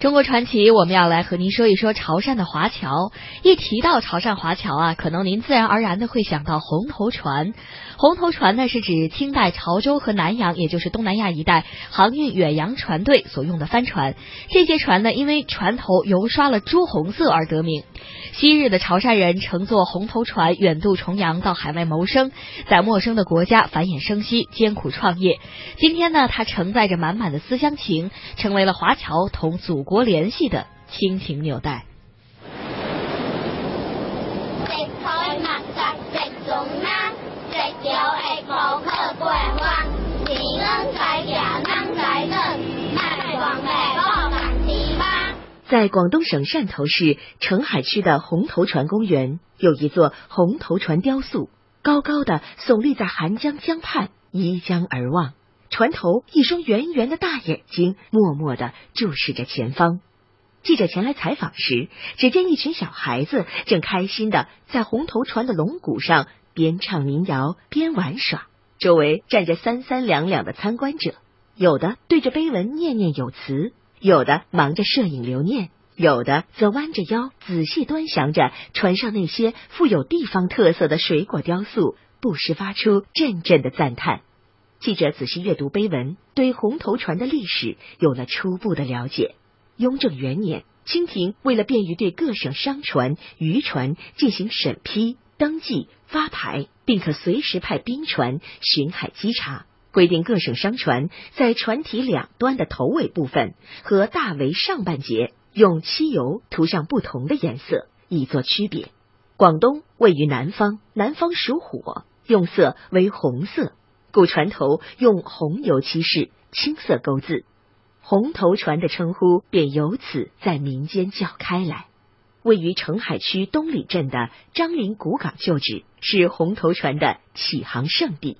中国传奇，我们要来和您说一说潮汕的华侨。一提到潮汕华侨啊，可能您自然而然的会想到红头船。红头船呢，是指清代潮州和南洋，也就是东南亚一带航运远洋船队所用的帆船。这些船呢，因为船头油刷了朱红色而得名。昔日的潮汕人乘坐红头船远渡重洋到海外谋生，在陌生的国家繁衍生息、艰苦创业。今天呢，它承载着满满的思乡情，成为了华侨同祖国联系的亲情纽带。在广东省汕头市澄海区的红头船公园，有一座红头船雕塑，高高的耸立在寒江江畔，依江而望。船头一双圆圆的大眼睛，默默的注视着前方。记者前来采访时，只见一群小孩子正开心的在红头船的龙骨上边唱民谣边玩耍，周围站着三三两两的参观者，有的对着碑文念念有词。有的忙着摄影留念，有的则弯着腰仔细端详着船上那些富有地方特色的水果雕塑，不时发出阵阵的赞叹。记者仔细阅读碑文，对红头船的历史有了初步的了解。雍正元年，清廷为了便于对各省商船、渔船进行审批、登记、发牌，并可随时派兵船巡海稽查。规定各省商船在船体两端的头尾部分和大桅上半截用漆油涂上不同的颜色，以作区别。广东位于南方，南方属火，用色为红色，故船头用红油漆饰，青色钩字，红头船的称呼便由此在民间叫开来。位于澄海区东里镇的张林古港旧址是红头船的起航圣地。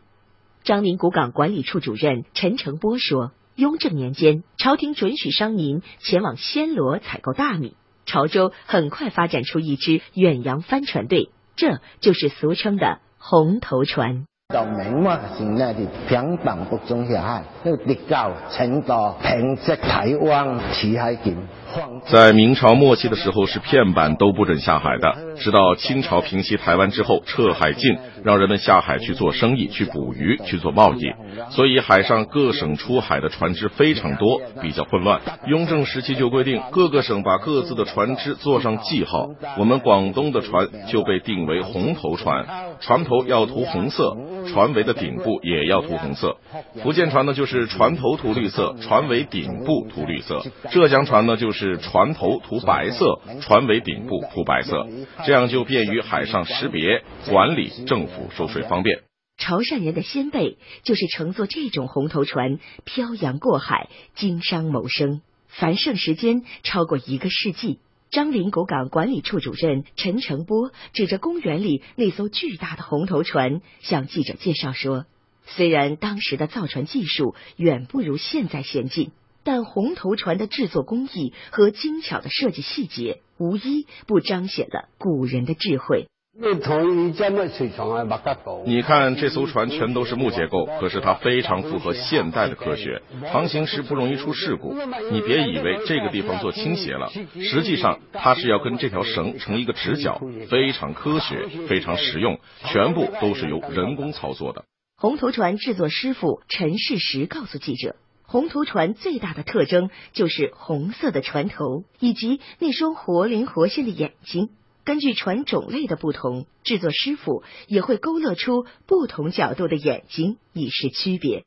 张林古港管理处主任陈成波说：“雍正年间，朝廷准许商民前往暹罗采购大米，潮州很快发展出一支远洋帆船队，这就是俗称的红头船。到明末时呢，就平板不中下海，就直到青岛、平息台湾、齐海境。”在明朝末期的时候，是片板都不准下海的。直到清朝平息台湾之后，撤海禁，让人们下海去做生意、去捕鱼、去做贸易，所以海上各省出海的船只非常多，比较混乱。雍正时期就规定，各个省把各自的船只做上记号。我们广东的船就被定为红头船，船头要涂红色，船尾的顶部也要涂红色。福建船呢，就是船头涂绿色，船尾顶部涂绿色。浙江船呢，就是。船头涂白色，船尾顶部涂白色，这样就便于海上识别、管理，政府收税方便。潮汕人的先辈就是乘坐这种红头船漂洋过海经商谋生，繁盛时间超过一个世纪。张林古港管理处主任陈成波指着公园里那艘巨大的红头船，向记者介绍说：“虽然当时的造船技术远不如现在先进。”但红头船的制作工艺和精巧的设计细节，无一不彰显了古人的智慧。你看这艘船全都是木结构，可是它非常符合现代的科学，航行时不容易出事故。你别以为这个地方做倾斜了，实际上它是要跟这条绳成一个直角，非常科学，非常实用，全部都是由人工操作的。红头船制作师傅陈世石告诉记者。红头船最大的特征就是红色的船头以及那双活灵活现的眼睛。根据船种类的不同，制作师傅也会勾勒出不同角度的眼睛，以示区别。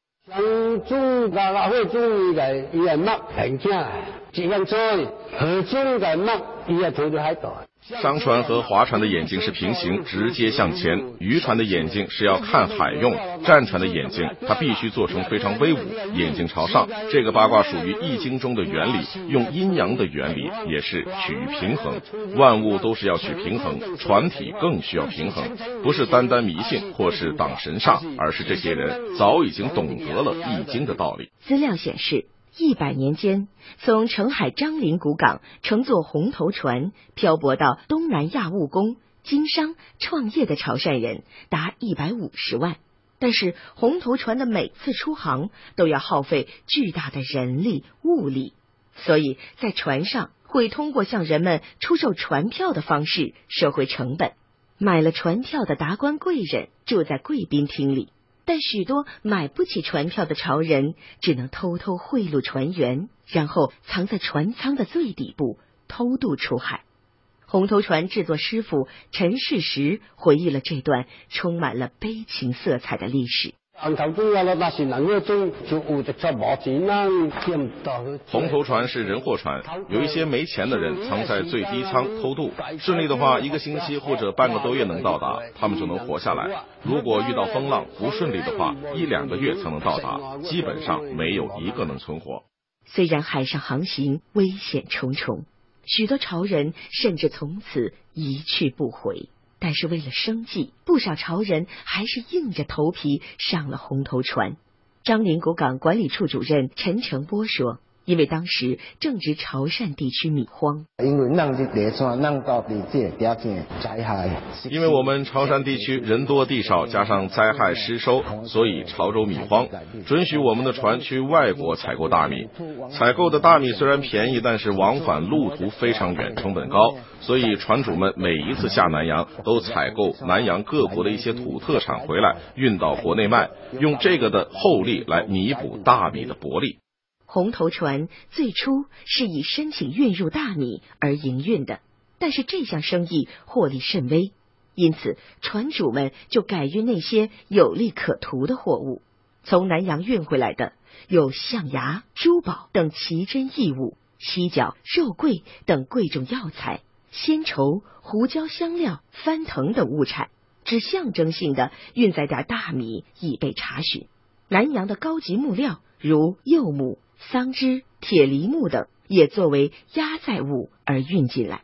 商船和划船的眼睛是平行，直接向前；渔船的眼睛是要看海用；战船的眼睛，它必须做成非常威武，眼睛朝上。这个八卦属于易经中的原理，用阴阳的原理，也是取平衡。万物都是要取平衡，船体更需要平衡，不是单单迷信或是挡神煞，而是这些人早已经懂得了易经的道理。资料显示。一百年间，从澄海樟林古港乘坐红头船漂泊到东南亚务工、经商、创业的潮汕人达一百五十万。但是，红头船的每次出航都要耗费巨大的人力物力。所以在船上会通过向人们出售船票的方式收回成本。买了船票的达官贵人住在贵宾厅里，但许多买不起船票的潮人只能偷偷贿赂船员，然后藏在船舱的最底部偷渡出海。红头船制作师傅陈世石回忆了这段充满了悲情色彩的历史。红头船是人货船，有一些没钱的人藏在最低舱偷渡，顺利的话一个星期或者半个多月能到达，他们就能活下来。如果遇到风浪不顺利的话，一两个月才能到达，基本上没有一个能存活。虽然海上航行危险重重，许多潮人甚至从此一去不回。但是为了生计，不少潮人还是硬着头皮上了红头船。张林古港管理处主任陈成波说。因为当时正值潮汕地区米荒，因为浪就叠川，浪到比这条件灾害。因为我们潮汕地区人多地少，加上灾害失收，所以潮州米荒，准许我们的船去外国采购大米。采购的大米虽然便宜，但是往返路途非常远，成本高，所以船主们每一次下南洋都采购南洋各国的一些土特产回来，运到国内卖，用这个的厚利来弥补大米的薄利。红头船最初是以申请运入大米而营运的，但是这项生意获利甚微，因此船主们就改运那些有利可图的货物。从南洋运回来的有象牙、珠宝等奇珍异物，犀角、肉桂等贵重药材，鲜绸、胡椒、香料、番藤等物产，只象征性的运载点大米以备查询。南洋的高级木料如柚木。桑枝、铁梨木等也作为压载物而运进来。